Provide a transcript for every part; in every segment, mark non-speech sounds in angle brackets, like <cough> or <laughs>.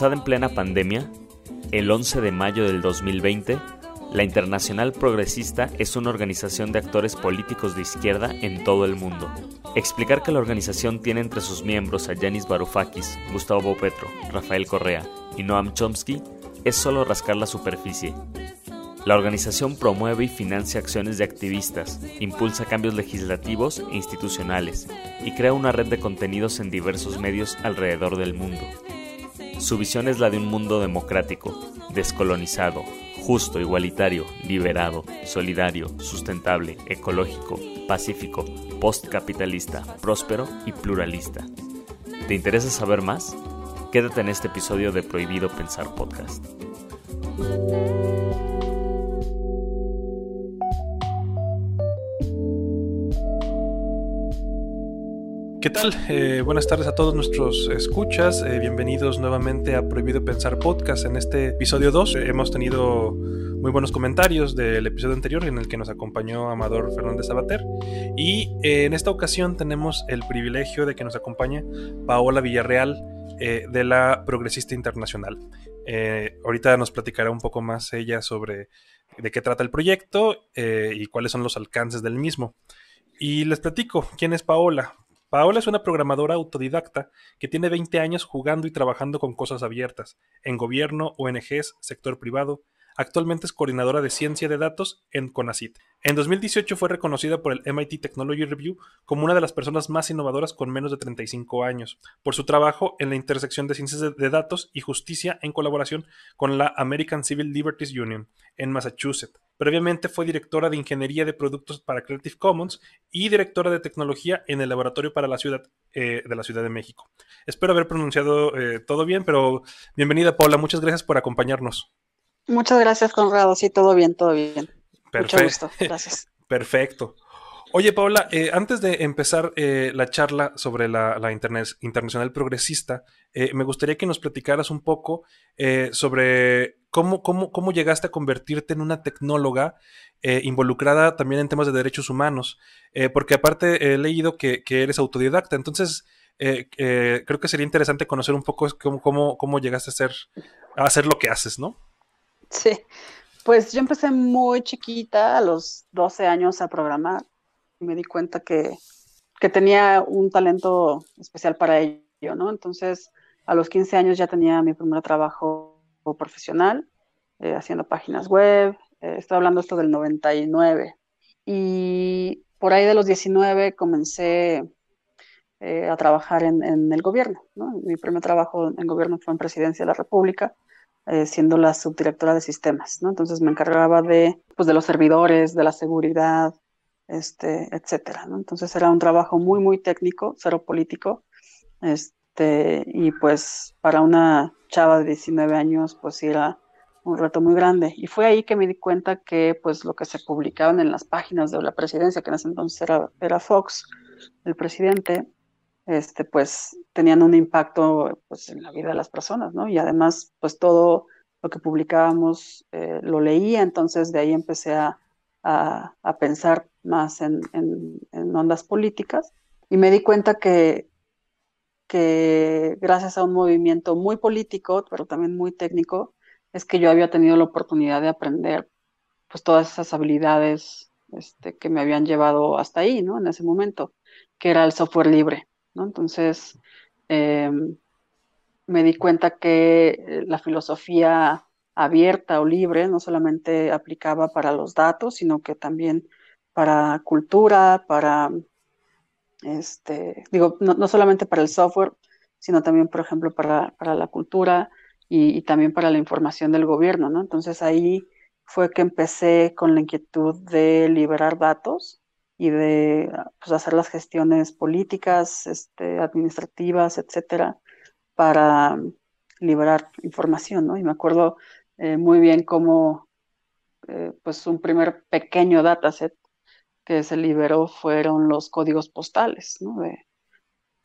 Lanzada en plena pandemia, el 11 de mayo del 2020, la Internacional Progresista es una organización de actores políticos de izquierda en todo el mundo. Explicar que la organización tiene entre sus miembros a Yanis Varoufakis, Gustavo Petro, Rafael Correa y Noam Chomsky es solo rascar la superficie. La organización promueve y financia acciones de activistas, impulsa cambios legislativos e institucionales y crea una red de contenidos en diversos medios alrededor del mundo. Su visión es la de un mundo democrático, descolonizado, justo, igualitario, liberado, solidario, sustentable, ecológico, pacífico, postcapitalista, próspero y pluralista. ¿Te interesa saber más? Quédate en este episodio de Prohibido Pensar Podcast. ¿Qué tal? Eh, buenas tardes a todos nuestros escuchas. Eh, bienvenidos nuevamente a Prohibido Pensar Podcast. En este episodio 2 eh, hemos tenido muy buenos comentarios del episodio anterior en el que nos acompañó Amador Fernández Sabater. Y en esta ocasión tenemos el privilegio de que nos acompañe Paola Villarreal de la Progresista Internacional. ahorita nos platicará un poco más ella sobre de qué trata el proyecto y cuáles son los alcances del mismo. Y les platico, ¿quién es Paola? Paola es una programadora autodidacta que tiene 20 años jugando y trabajando con cosas abiertas, en gobierno, ONGs, sector privado. Actualmente es coordinadora de ciencia de datos en CONACIT. En 2018 fue reconocida por el MIT Technology Review como una de las personas más innovadoras con menos de 35 años, por su trabajo en la intersección de ciencias de datos y justicia en colaboración con la American Civil Liberties Union en Massachusetts. Previamente fue directora de Ingeniería de Productos para Creative Commons y directora de Tecnología en el Laboratorio para la Ciudad eh, de la Ciudad de México. Espero haber pronunciado eh, todo bien, pero bienvenida Paula, muchas gracias por acompañarnos. Muchas gracias Conrado, sí, todo bien, todo bien. Perfecto. Mucho gusto, gracias. <laughs> Perfecto. Oye, Paula, eh, antes de empezar la charla sobre la, la internacional progresista, me gustaría que nos platicaras un poco sobre ¿Cómo, cómo, cómo llegaste a convertirte en una tecnóloga eh, involucrada también en temas de derechos humanos? Eh, porque aparte he leído que, eres autodidacta, entonces eh, creo que sería interesante conocer un poco cómo, cómo, cómo llegaste a, hacer, a hacer lo que haces, ¿no? Sí, pues yo empecé muy chiquita, a los 12 años, a programar. Y me di cuenta que, que tenía un talento especial para ello, ¿no? Entonces, a los 15 años ya tenía mi primer trabajo profesional, eh, haciendo páginas web. Eh, estoy hablando esto del 99. Y por ahí de los 19 comencé eh, a trabajar en, el gobierno. Mi primer trabajo en gobierno fue en Presidencia de la República, siendo la subdirectora de sistemas. ¿no? Entonces me encargaba de, pues, de los servidores, de la seguridad, este, etcétera. Entonces era un trabajo muy, muy técnico, cero político. Este, y pues para una chava de 19 años, pues era un reto muy grande. Y fue ahí que me di cuenta que pues lo que se publicaban en las páginas de la presidencia, que en ese entonces era, era Fox, el presidente, este, pues tenían un impacto pues, en la vida de las personas, ¿no? Y además, pues todo lo que publicábamos eh, lo leía, entonces de ahí empecé a, a, a pensar más en, en, en, ondas políticas y me di cuenta que que gracias a un movimiento muy político, pero también muy técnico, es que yo había tenido la oportunidad de aprender pues todas esas habilidades este, que me habían llevado hasta ahí, ¿no? En ese momento, que era el software libre, ¿no? Entonces, em, me di cuenta que la filosofía abierta o libre no solamente aplicaba para los datos, sino que también para cultura, para este, digo, no, solamente para el software, sino también, por ejemplo, para, para la cultura y, también para la información del gobierno, ¿no? Entonces ahí fue que empecé con la inquietud de liberar datos y de pues, hacer las gestiones políticas, este, administrativas, etcétera, para liberar información, ¿no? Y me acuerdo eh, muy bien cómo, eh, pues, un primer pequeño dataset que se liberó fueron los códigos postales de,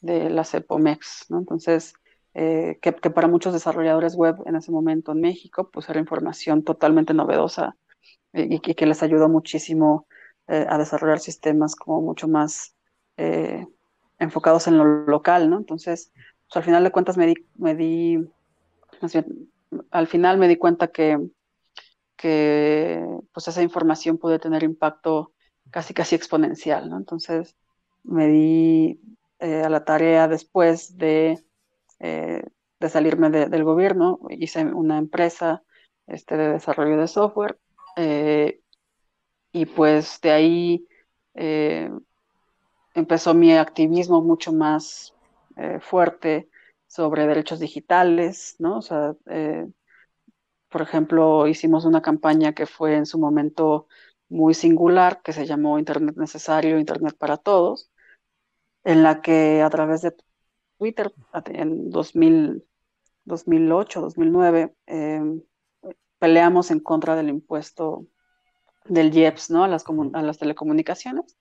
de la CEPOMEX. ¿no? Entonces, eh, que, para muchos desarrolladores web en ese momento en México, pues era información totalmente novedosa y, que les ayudó muchísimo eh, a desarrollar sistemas como mucho más enfocados en lo local, ¿no? Entonces, pues, al final de cuentas me di, me di al final me di cuenta que, que pues esa información puede tener impacto casi casi exponencial, ¿no? Entonces me di eh, a la tarea después de, eh, de salirme del gobierno, hice una empresa este, de desarrollo de software eh, y pues de ahí empezó mi activismo mucho más fuerte sobre derechos digitales, ¿no? O sea, por ejemplo, hicimos una campaña que fue en su momento muy singular, que se llamó Internet Necesario, Internet para Todos, en la que a través de Twitter, en 2000, 2008, 2009, peleamos en contra del impuesto del IEPS, ¿no? A las, telecomunicaciones,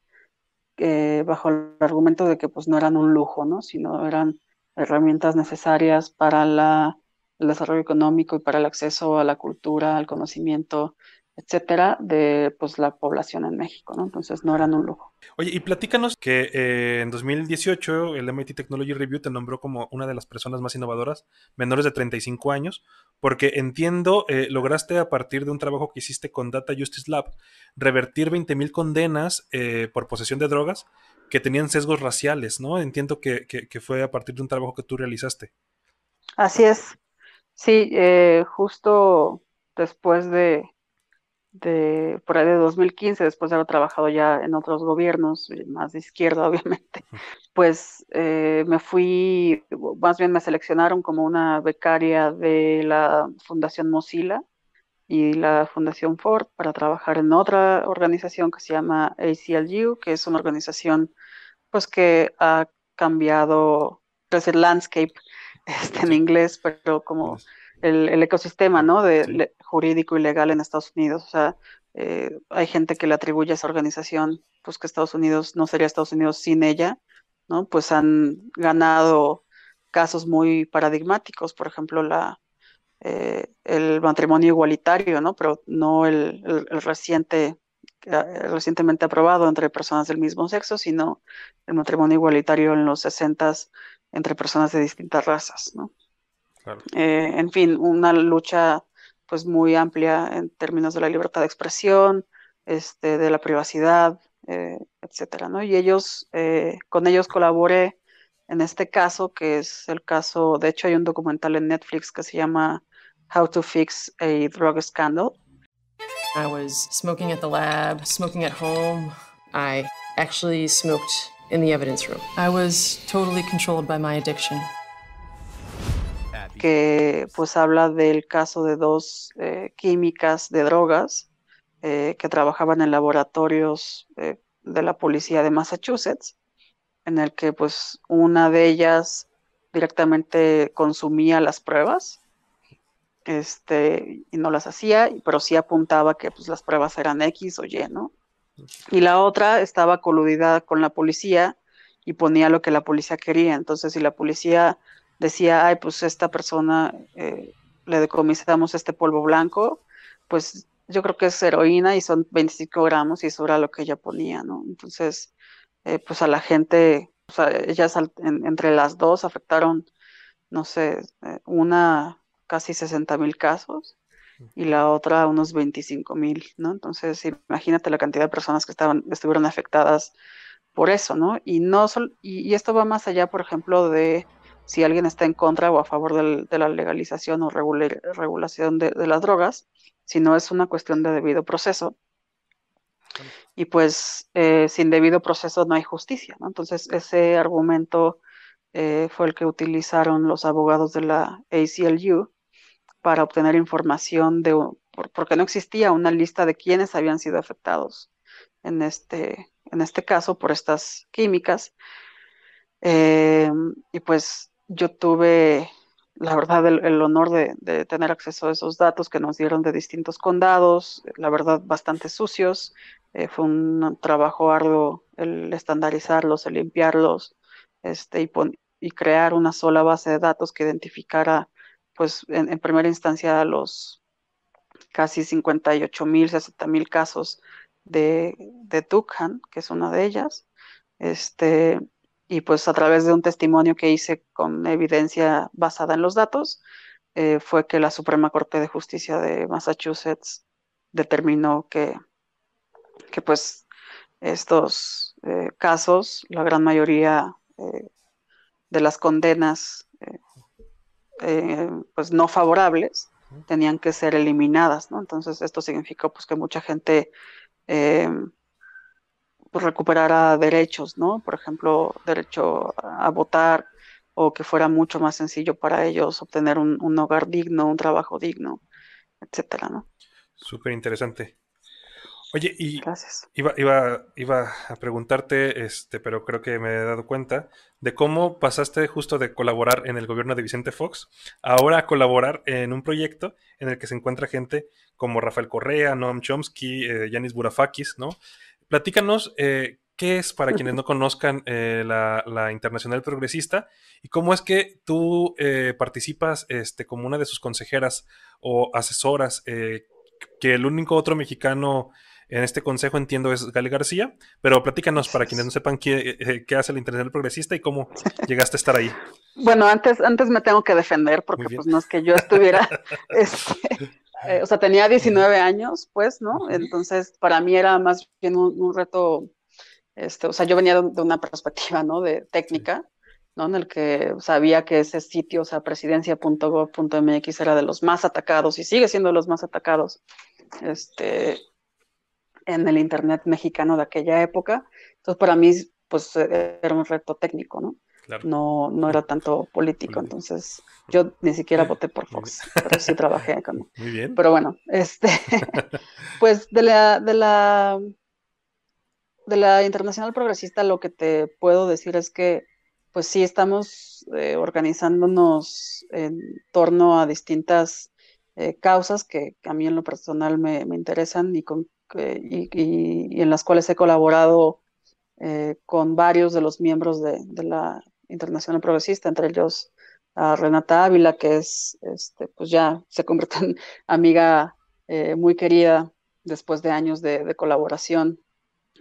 bajo el argumento de que pues no eran un lujo, ¿no? Sino eran herramientas necesarias para la el desarrollo económico y para el acceso a la cultura, al conocimiento, etcétera, de pues la población en México, ¿no? Entonces no eran un lujo. Oye, y platícanos que eh, en 2018 el MIT Technology Review te nombró como una de las personas más innovadoras, menores de 35 años, porque entiendo, eh, lograste a partir de un trabajo que hiciste con Data Justice Lab, revertir 20.000 condenas eh, por posesión de drogas que tenían sesgos raciales, ¿no? Entiendo que, que fue a partir de un trabajo que tú realizaste. Así es. Sí, justo después de, de, por ahí de 2015, después de haber trabajado ya en otros gobiernos, eh, más de izquierda, <laughs> obviamente, pues eh, me fui, más bien me seleccionaron como una becaria de la Fundación Mozilla y la Fundación Ford para trabajar en otra organización que se llama ACLU, que es una organización pues que ha cambiado, es el landscape <laughs> este, en inglés, pero como el, ecosistema ¿no? de, jurídico y legal en Estados Unidos. O sea, eh, hay gente que le atribuye a esa organización, pues que Estados Unidos no sería Estados Unidos sin ella, ¿no? Pues han ganado casos muy paradigmáticos, por ejemplo, la, eh, el matrimonio igualitario, ¿no? Pero no el, el, reciente, recientemente aprobado entre personas del mismo sexo, sino el matrimonio igualitario en los 60 entre personas de distintas razas, ¿no? Eh, en fin, una lucha pues muy amplia en términos de la libertad de expresión, este, de la privacidad, eh, etcétera, ¿no? Y ellos, eh, con ellos colaboré en este caso, que es el caso, de hecho hay un documental en Netflix que se llama How to Fix a Drug Scandal. I was smoking at the lab, smoking at home. I actually smoked in the evidence room. I was totally controlled by my addiction. Que pues habla del caso de dos eh, químicas de drogas eh, que trabajaban en laboratorios eh, de la policía de Massachusetts, en el que pues una de ellas directamente consumía las pruebas este, y no las hacía, pero sí apuntaba que pues las pruebas eran X o Y, ¿no? y la otra estaba coludida con la policía y ponía lo que la policía quería. Entonces, si la policía decía, ay, pues esta persona eh, le decomisamos este polvo blanco, pues yo creo que es heroína y son 25 gramos y eso era lo que ella ponía, ¿no? Entonces, eh, pues a la gente, o sea, ellas entre las dos afectaron, no sé, eh, una casi 60 mil casos y la otra unos 25 mil, ¿no? Entonces, imagínate la cantidad de personas que estaban, estuvieron afectadas por eso, ¿no? Y, no y, esto va más allá, por ejemplo, de si alguien está en contra o a favor de la legalización o regulación de, las drogas, sino es una cuestión de debido proceso. Y pues eh, sin debido proceso no hay justicia, ¿no? Entonces ese argumento eh, fue el que utilizaron los abogados de la ACLU para obtener información de, porque no existía una lista de quienes habían sido afectados en este, en este caso por estas químicas. Eh, y pues yo tuve, la verdad, el, honor de, tener acceso a esos datos que nos dieron de distintos condados, la verdad, bastante sucios. Eh, fue un trabajo arduo el estandarizarlos, el limpiarlos este, y, crear una sola base de datos que identificara pues en, primera instancia los casi 58 mil, 60 mil casos de, de Tukhan, que es una de ellas, este, y pues a través de un testimonio que hice con evidencia basada en los datos, eh, fue que la Suprema Corte de Justicia de Massachusetts determinó que, que pues estos eh, casos, la gran mayoría eh, de las condenas pues no favorables, tenían que ser eliminadas, ¿no? Entonces esto significó pues que mucha gente pues, recuperara derechos, ¿no? Por ejemplo, derecho a votar, o que fuera mucho más sencillo para ellos obtener un, hogar digno, un trabajo digno, etcétera, ¿no? Súper interesante. Oye, y Gracias. Iba, iba, iba a preguntarte, este, pero creo que me he dado cuenta de cómo pasaste justo de colaborar en el gobierno de Vicente Fox ahora a colaborar en un proyecto en el que se encuentra gente como Rafael Correa, Noam Chomsky, eh, Yanis Burafakis, ¿no? Platícanos eh, ¿Qué es, para quienes no <laughs> conozcan, eh, la, Internacional Progresista? ¿Y cómo es que tú eh, participas este, como una de sus consejeras o asesoras? Eh, que el único otro mexicano en este consejo, entiendo, es Gali García, pero platícanos para quienes no sepan qué, qué hace la Internacional Progresista y cómo llegaste a estar ahí. Bueno, antes, antes me tengo que defender porque pues no es que yo estuviera, <laughs> este, o sea, tenía 19 años, pues, ¿no? Entonces, para mí era más bien un reto este, o sea, yo venía de, una perspectiva, ¿no? De técnica, ¿no? En el que sabía que ese sitio, o sea, presidencia.gov.mx era de los más atacados y sigue siendo de los más atacados, este, en el Internet mexicano de aquella época. Entonces, para mí, pues, era un reto técnico, ¿no? No, no era tanto político, entonces yo ni siquiera voté por Fox, pero sí trabajé con. <laughs> Muy bien. Pero bueno, este, <laughs> <laughs> pues de la, de la de la Internacional Progresista lo que te puedo decir es que pues sí estamos eh, organizándonos en torno a distintas eh, causas que, a mí en lo personal me, interesan y, con, y, en las cuales he colaborado eh, con varios de los miembros de, la Internacional Progresista, entre ellos a Renata Ávila, que es, este, pues ya se convierte en <laughs> amiga muy querida después de años de colaboración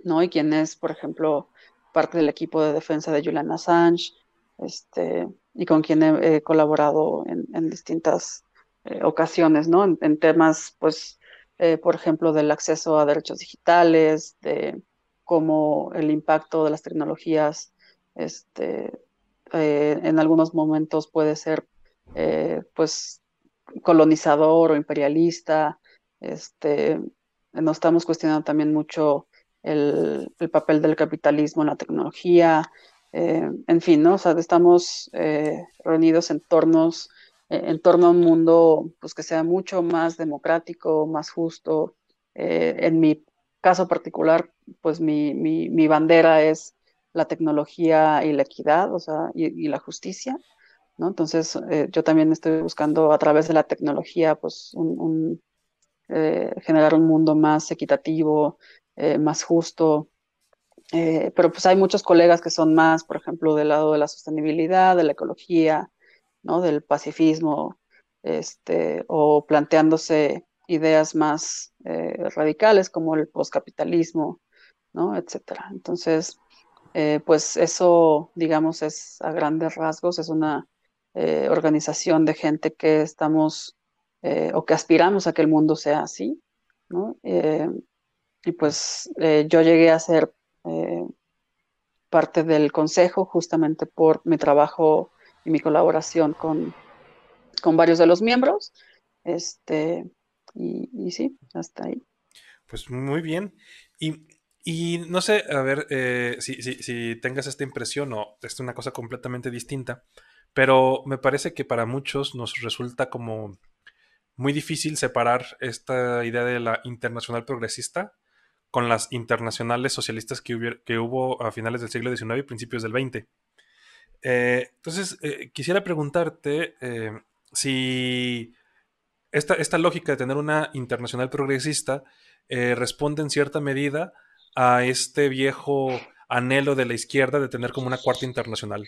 ¿no? Y quien es, por ejemplo, parte del equipo de defensa de Julian Assange, este, y con quien he, colaborado en, distintas eh, ocasiones, ¿no? En, temas, pues, eh, por ejemplo, del acceso a derechos digitales, de cómo el impacto de las tecnologías, este, eh, en algunos momentos puede ser, pues, colonizador o imperialista, este, nos estamos cuestionando también mucho el, papel del capitalismo en la tecnología, eh, en fin, ¿no? Estamos eh, reunidos en, tornos, eh, en torno a un mundo pues, que sea mucho más democrático, más justo. en mi caso particular, pues mi, mi, bandera es la tecnología y la equidad, o sea, y, la justicia, ¿no? Entonces, yo también estoy buscando a través de la tecnología, pues, un, generar un mundo más equitativo, eh, más justo. Eh, pero pues hay muchos colegas que son más, por ejemplo, del lado de la sostenibilidad, de la ecología, ¿no? del pacifismo, este, o planteándose ideas más eh, radicales como el poscapitalismo, ¿no? etcétera. Entonces, pues eso, digamos, es a grandes rasgos, es una organización de gente que estamos o que aspiramos a que el mundo sea así. Y pues eh, yo llegué a ser eh, parte del consejo justamente por mi trabajo y mi colaboración con, con varios de los miembros. Este, y, sí, hasta ahí. Pues muy bien. Y, no sé, a ver eh, si, si, tengas esta impresión o es una cosa completamente distinta, pero me parece que para muchos nos resulta como muy difícil separar esta idea de la internacional progresista con las internacionales socialistas que, que hubo a finales del siglo XIX y principios del XX. Eh, entonces, eh, quisiera preguntarte si esta, esta, lógica de tener una internacional progresista responde en cierta medida a este viejo anhelo de la izquierda de tener como una cuarta internacional.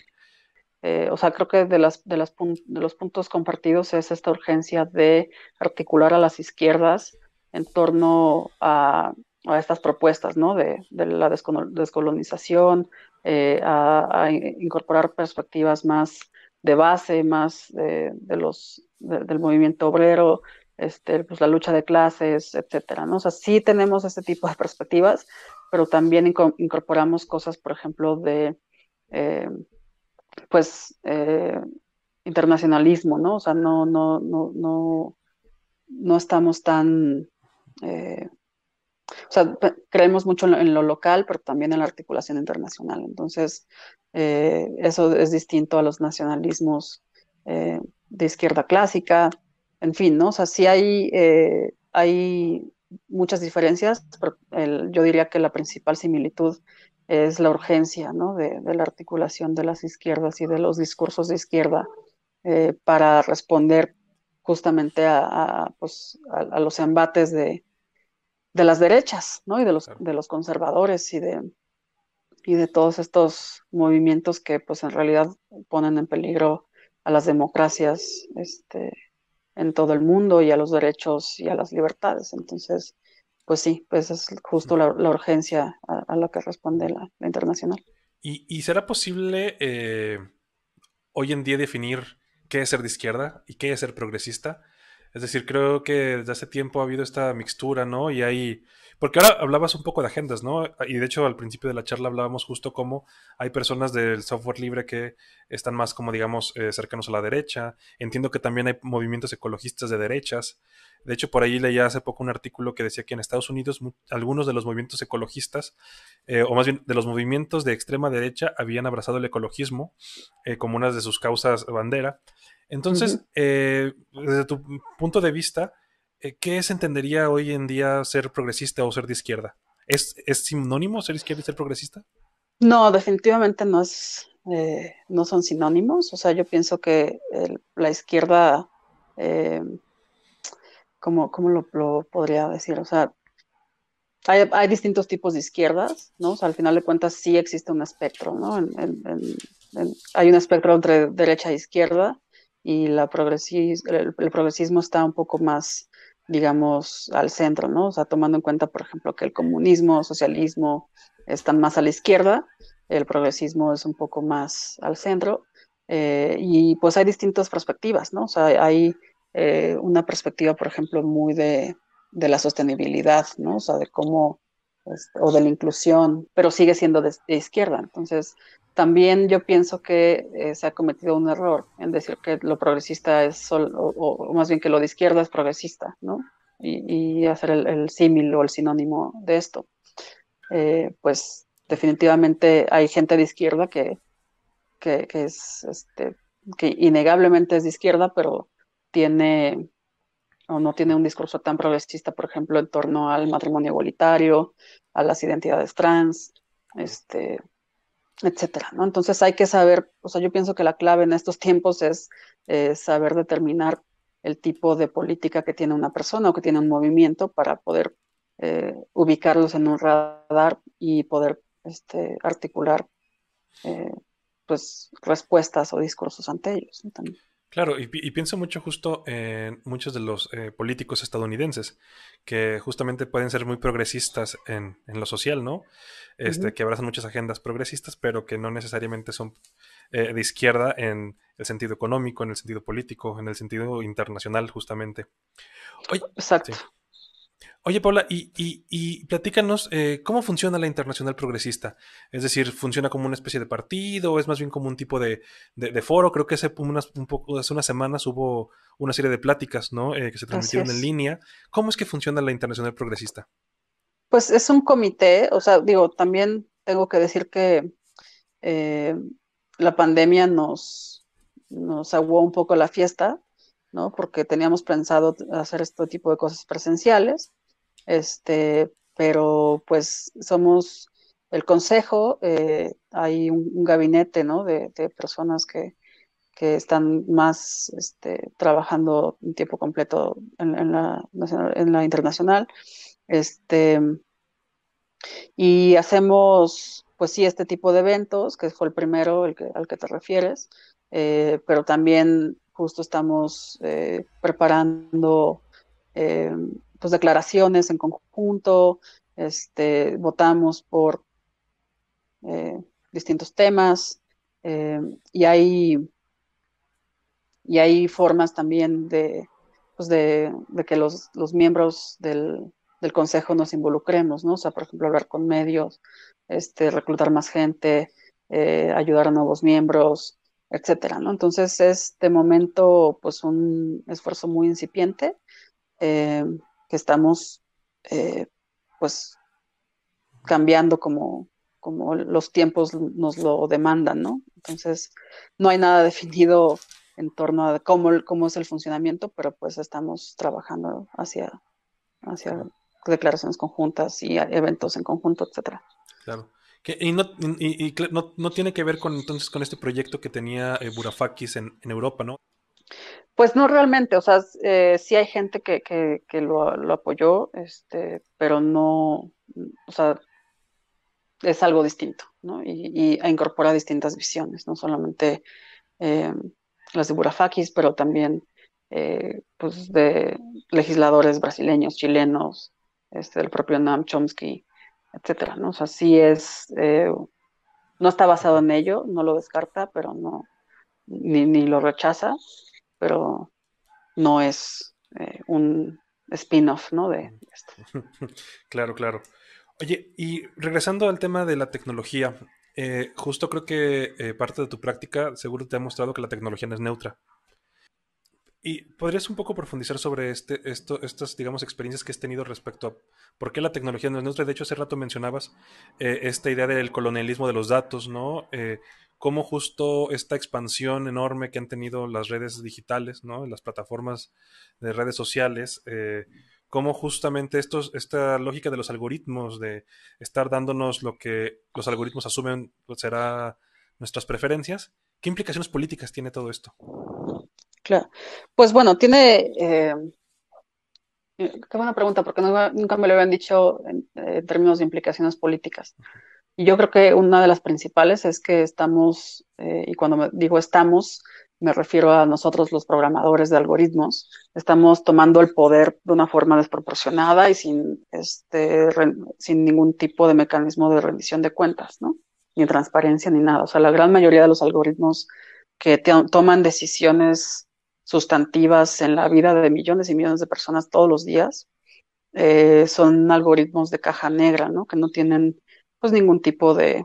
o sea, creo que de, las, de, las de los puntos compartidos es esta urgencia de articular a las izquierdas en torno a a estas propuestas ¿no? de, la descolonización, eh, a, incorporar perspectivas más de base, más de, los, del movimiento obrero, este, pues la lucha de clases, etcétera, ¿no? O sea, sí tenemos este tipo de perspectivas, pero también incorporamos cosas, por ejemplo, de, eh, pues, eh, internacionalismo, ¿no? O sea, no, no, no, no, no estamos tan, eh, o sea, creemos mucho en lo, local, pero también en la articulación internacional. Entonces, eso es distinto a los nacionalismos de izquierda clásica, en fin, ¿no? O sea, sí hay, hay muchas diferencias, pero yo diría que la principal similitud es la urgencia ¿no? de, la articulación de las izquierdas y de los discursos de izquierda eh, para responder justamente a, pues, a, los embates de, de, las derechas ¿no? y de los, de los conservadores y de, y de todos estos movimientos que pues en realidad ponen en peligro a las democracias este, en todo el mundo y a los derechos y a las libertades. Entonces, pues sí, pues es justo la, urgencia a, lo que responde la, internacional. ¿Y, será posible eh, hoy en día definir qué es ser de izquierda y qué es ser progresista? Es decir, creo que desde hace tiempo ha habido esta mixtura, ¿no? Y hay porque ahora hablabas un poco de agendas, ¿no? Y de hecho al principio de la charla hablábamos justo cómo hay personas del software libre que están más como digamos eh, cercanos a la derecha. Entiendo que también hay movimientos ecologistas de derechas. De hecho, por ahí leía hace poco un artículo que decía que en Estados Unidos algunos de los movimientos ecologistas, eh, o más bien de los movimientos de extrema derecha, habían abrazado el ecologismo eh, como una de sus causas bandera. Entonces, desde tu punto de vista, ¿qué se entendería hoy en día ser progresista o ser de izquierda? ¿Es, ¿Es sinónimo ser izquierda y ser progresista? No, definitivamente no es, eh, no son sinónimos. O sea, yo pienso que la izquierda, eh, ¿cómo, lo, podría decir? O sea, hay, distintos tipos de izquierdas, ¿no? O sea, al final de cuentas sí existe un espectro, ¿no? hay un espectro entre derecha e izquierda y la el, progresismo está un poco más digamos, al centro, ¿no? O sea, tomando en cuenta, por ejemplo, que el comunismo, socialismo están más a la izquierda, el progresismo es un poco más al centro, eh, y pues hay distintas perspectivas, ¿no? O sea, hay eh, una perspectiva, por ejemplo, muy de, de, la sostenibilidad, ¿no? O sea, de cómo, pues, o de la inclusión, pero sigue siendo de, izquierda. Entonces, también yo pienso que eh, se ha cometido un error en decir que lo progresista es solo, o, más bien que lo de izquierda es progresista, ¿no? Y, hacer el, símil o el sinónimo de esto. Eh, pues definitivamente hay gente de izquierda que, que, es, este, que innegablemente es de izquierda, pero tiene o no tiene un discurso tan progresista, por ejemplo, en torno al matrimonio igualitario, a las identidades trans, este, etcétera, ¿no? Entonces hay que saber, o sea, yo pienso que la clave en estos tiempos es saber determinar el tipo de política que tiene una persona o que tiene un movimiento para poder eh, ubicarlos en un radar y poder este, articular eh, pues respuestas o discursos ante ellos. Claro, y, pienso mucho justo en muchos de los eh, políticos estadounidenses, que justamente pueden ser muy progresistas en, lo social, ¿no? Este, Que abrazan muchas agendas progresistas, pero que no necesariamente son eh, de izquierda en el sentido económico, en el sentido político, en el sentido internacional, justamente. Exacto. Oye, Paula, y, y, platícanos eh, cómo funciona la Internacional Progresista. Es decir, ¿funciona como una especie de partido o es más bien como un tipo de, foro? Creo que hace, unas, un poco, hace unas semanas hubo una serie de pláticas ¿no? Eh, que se transmitieron en línea. ¿Cómo es que funciona la Internacional Progresista? Pues es un comité, o sea, digo, también tengo que decir que eh, la pandemia nos, nos aguó un poco la fiesta, ¿no? Porque teníamos pensado hacer este tipo de cosas presenciales este, pero pues somos el consejo, eh, hay un, gabinete, ¿no? De, personas que, que, están más este, trabajando en tiempo completo en, la, en la internacional, este, y hacemos, pues sí, este tipo de eventos, que fue el primero el que, al que te refieres, eh, pero también justo estamos eh, preparando pues, declaraciones en conjunto, este, votamos por eh, distintos temas eh, y hay y hay formas también de, pues de, que los, miembros del, consejo nos involucremos, ¿no? O sea, por ejemplo, hablar con medios, este, reclutar más gente, eh, ayudar a nuevos miembros, etcétera, ¿no? Entonces es de momento pues un esfuerzo muy incipiente que estamos eh, pues cambiando como, como los tiempos nos lo demandan, ¿no? Entonces no hay nada <laughs> definido en torno a cómo, cómo es el funcionamiento, pero pues estamos trabajando hacia, hacia declaraciones conjuntas y eventos en conjunto, etcétera. Claro. Y, no, y, no, no, tiene que ver con entonces con este proyecto que tenía eh, Burafakis en, en, Europa, ¿no? Pues no realmente, o sea, eh, sí hay gente que, lo, apoyó, este, pero no, o sea, es algo distinto, ¿no? Y, y incorpora distintas visiones, no solamente eh, las de Burafakis, pero también eh, pues de legisladores brasileños, chilenos, este, el propio Noam Chomsky, etcétera, ¿no? O sea, sí es, no está basado en ello, no lo descarta, pero no, ni, ni lo rechaza, pero no es eh, un spin-off, ¿no? De esto. <laughs> Claro, claro. Oye, y regresando al tema de la tecnología, eh, justo creo que eh, parte de tu práctica seguro te ha mostrado que la tecnología no es neutra. ¿Y podrías un poco profundizar sobre este, esto, estas, digamos, experiencias que has tenido respecto a por qué la tecnología no es neutra? De hecho, hace rato mencionabas eh, esta idea del colonialismo de los datos, ¿no? cómo justo esta expansión enorme que han tenido las redes digitales, ¿no? Las plataformas de redes sociales, cómo justamente esta lógica de los algoritmos, de estar dándonos lo que los algoritmos asumen pues, será nuestras preferencias, ¿qué implicaciones políticas tiene todo esto? Claro, pues bueno, tiene... Eh, qué buena pregunta, porque nunca me lo habían dicho en, términos de implicaciones políticas. Y yo creo que una de las principales es que estamos, eh, y cuando digo estamos, me refiero a nosotros los programadores de algoritmos, estamos tomando el poder de una forma desproporcionada y sin, este, sin ningún tipo de mecanismo de rendición de cuentas, ¿no? Ni transparencia ni nada. O sea, la gran mayoría de los algoritmos que toman decisiones sustantivas en la vida de millones y millones de personas todos los días, eh, son algoritmos de caja negra, ¿no? Que no tienen, pues, ningún tipo de,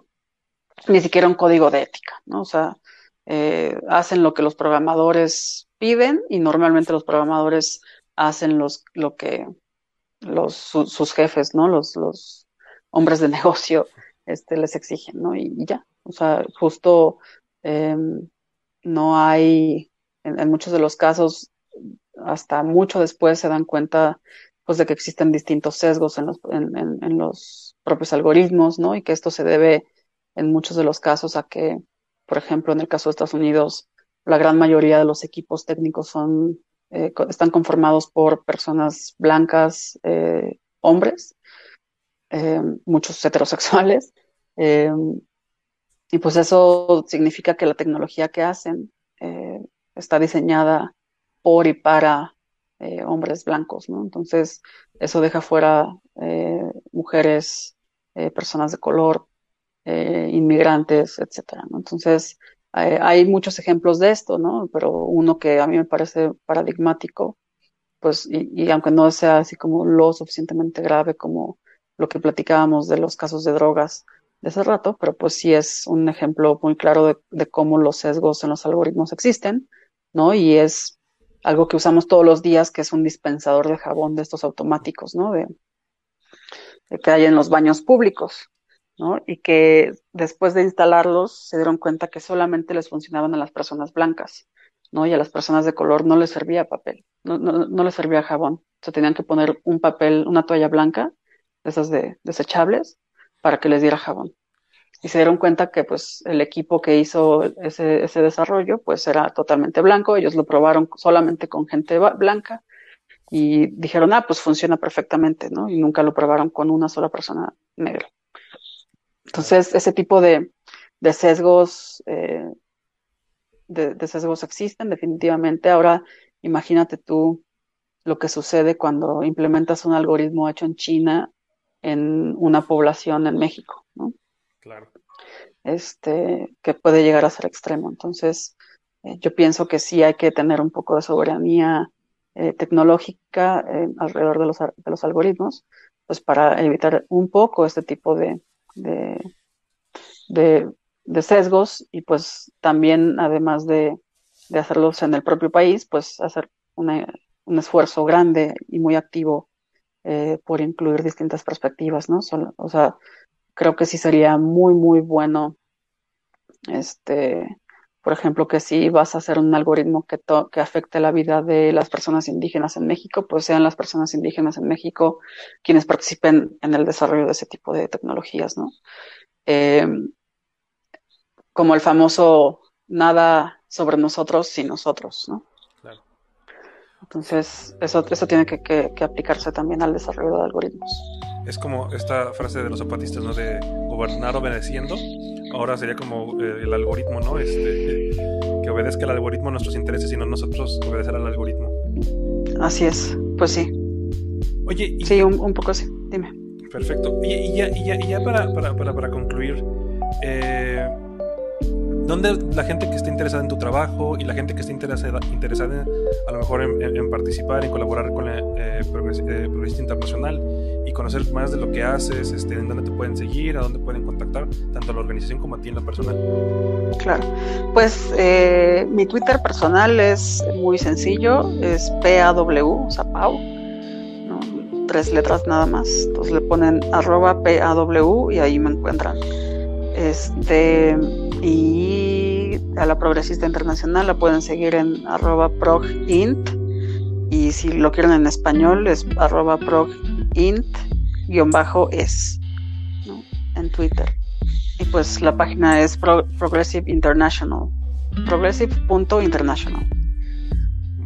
ni siquiera un código de ética, ¿no? O sea, eh, hacen lo que los programadores piden y normalmente los programadores hacen los, lo que los, sus jefes, ¿no? Los, los hombres de <laughs> negocio este, les exigen, ¿no? Y, ya, o sea, justo em, no hay, en, muchos de los casos, hasta mucho después se dan cuenta pues de que existen distintos sesgos en los, en, los propios algoritmos, ¿no? Y que esto se debe en muchos de los casos a que por ejemplo, en el caso de Estados Unidos, la gran mayoría de los equipos técnicos son, eh, están conformados por personas blancas, eh, hombres, eh, muchos heterosexuales. y pues eso significa que la tecnología que hacen está diseñada por y para hombres blancos, ¿no? Entonces, eso deja fuera mujeres, personas de color, eh, inmigrantes, etcétera. Entonces, hay muchos ejemplos de esto, ¿no? Pero uno que a mí me parece paradigmático, pues, y, aunque no sea así como lo suficientemente grave como lo que platicábamos de los casos de drogas de ese rato, pero pues sí es un ejemplo muy claro de cómo los sesgos en los algoritmos existen, ¿no? Y es algo que usamos todos los días, que es un dispensador de jabón de estos automáticos, ¿no? De, que hay en los baños públicos. Y que después de instalarlos se dieron cuenta que solamente les funcionaban a las personas blancas, ¿no? Y a las personas de color no les servía papel, no, no, les servía jabón. O sea, tenían que poner un papel, una toalla blanca, de esas de desechables, para que les diera jabón. Y se dieron cuenta que pues el equipo que hizo ese, ese desarrollo pues era totalmente blanco, ellos lo probaron solamente con gente blanca y dijeron, ah, pues funciona perfectamente, ¿no? Y nunca lo probaron con una sola persona negra. Entonces, ese tipo de, sesgos, eh, de, sesgos existen definitivamente. Ahora, imagínate tú lo que sucede cuando implementas un algoritmo hecho en China en una población en México, ¿no? Claro. Este, que puede llegar a ser extremo. Entonces, Eh, yo pienso que sí hay que tener un poco de soberanía eh, tecnológica alrededor de los, de los algoritmos, pues para evitar un poco este tipo de, de, de, sesgos y pues también además de, de, hacerlos en el propio país, pues hacer una, un esfuerzo grande y muy activo eh, por incluir distintas perspectivas, ¿no? o sea, creo que sí sería muy, muy bueno, este, por ejemplo, que si vas a hacer un algoritmo que, que afecte la vida de las personas indígenas en México, pues sean las personas indígenas en México quienes participen en el desarrollo de ese tipo de tecnologías, ¿no? Eh, como el famoso nada sobre nosotros sin nosotros, ¿no? Entonces, eso, eso tiene que, aplicarse también al desarrollo de algoritmos. Es como esta frase de los zapatistas, ¿no? De gobernar obedeciendo. Ahora sería como eh, el algoritmo, ¿no? Este, que obedezca el algoritmo a nuestros intereses y no nosotros obedecer al algoritmo. Así es, pues sí. Oye, sí, un, poco así, dime. Perfecto. Y, ya, y ya, y ya para, para, para, para concluir, eh, ¿Dónde la gente que esté interesada en tu trabajo y la gente que esté interesada, interesada a lo mejor en, participar, en colaborar con la eh, eh Internacional y conocer más de lo que haces, este, en dónde te pueden seguir, a dónde pueden contactar, tanto a la organización como a ti en lo personal? Claro, pues eh, mi Twitter personal es muy sencillo, es PAW, o sea, Pau, tres letras nada más, entonces le ponen arroba PAW y ahí me encuentran. Este, y a la progresista internacional la pueden seguir en arroba progint. Y si lo quieren en español es arroba progint bajo es en Twitter. Y pues la página es Progressive International. Progressive.international.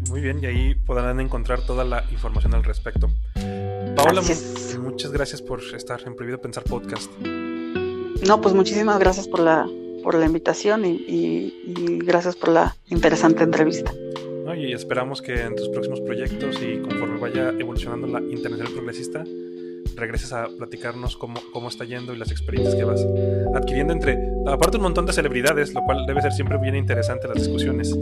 Muy bien, y ahí podrán encontrar toda la información al respecto. Paola, muchas gracias por estar en Prohibido Pensar Podcast. No, pues muchísimas gracias por la, por la invitación y, gracias por la interesante entrevista. Y esperamos que en tus próximos proyectos y conforme vaya evolucionando la Internacional Progresista, regreses a platicarnos cómo, cómo está yendo y las experiencias que vas adquiriendo entre, aparte un montón de celebridades, lo cual debe ser siempre bien interesante las discusiones.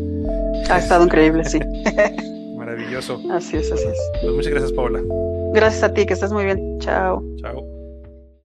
Ha estado increíble, sí. <laughs> Maravilloso. Así es, así es. Pues muchas gracias, Paola. Gracias a ti, que estás muy bien. Chao. Chao.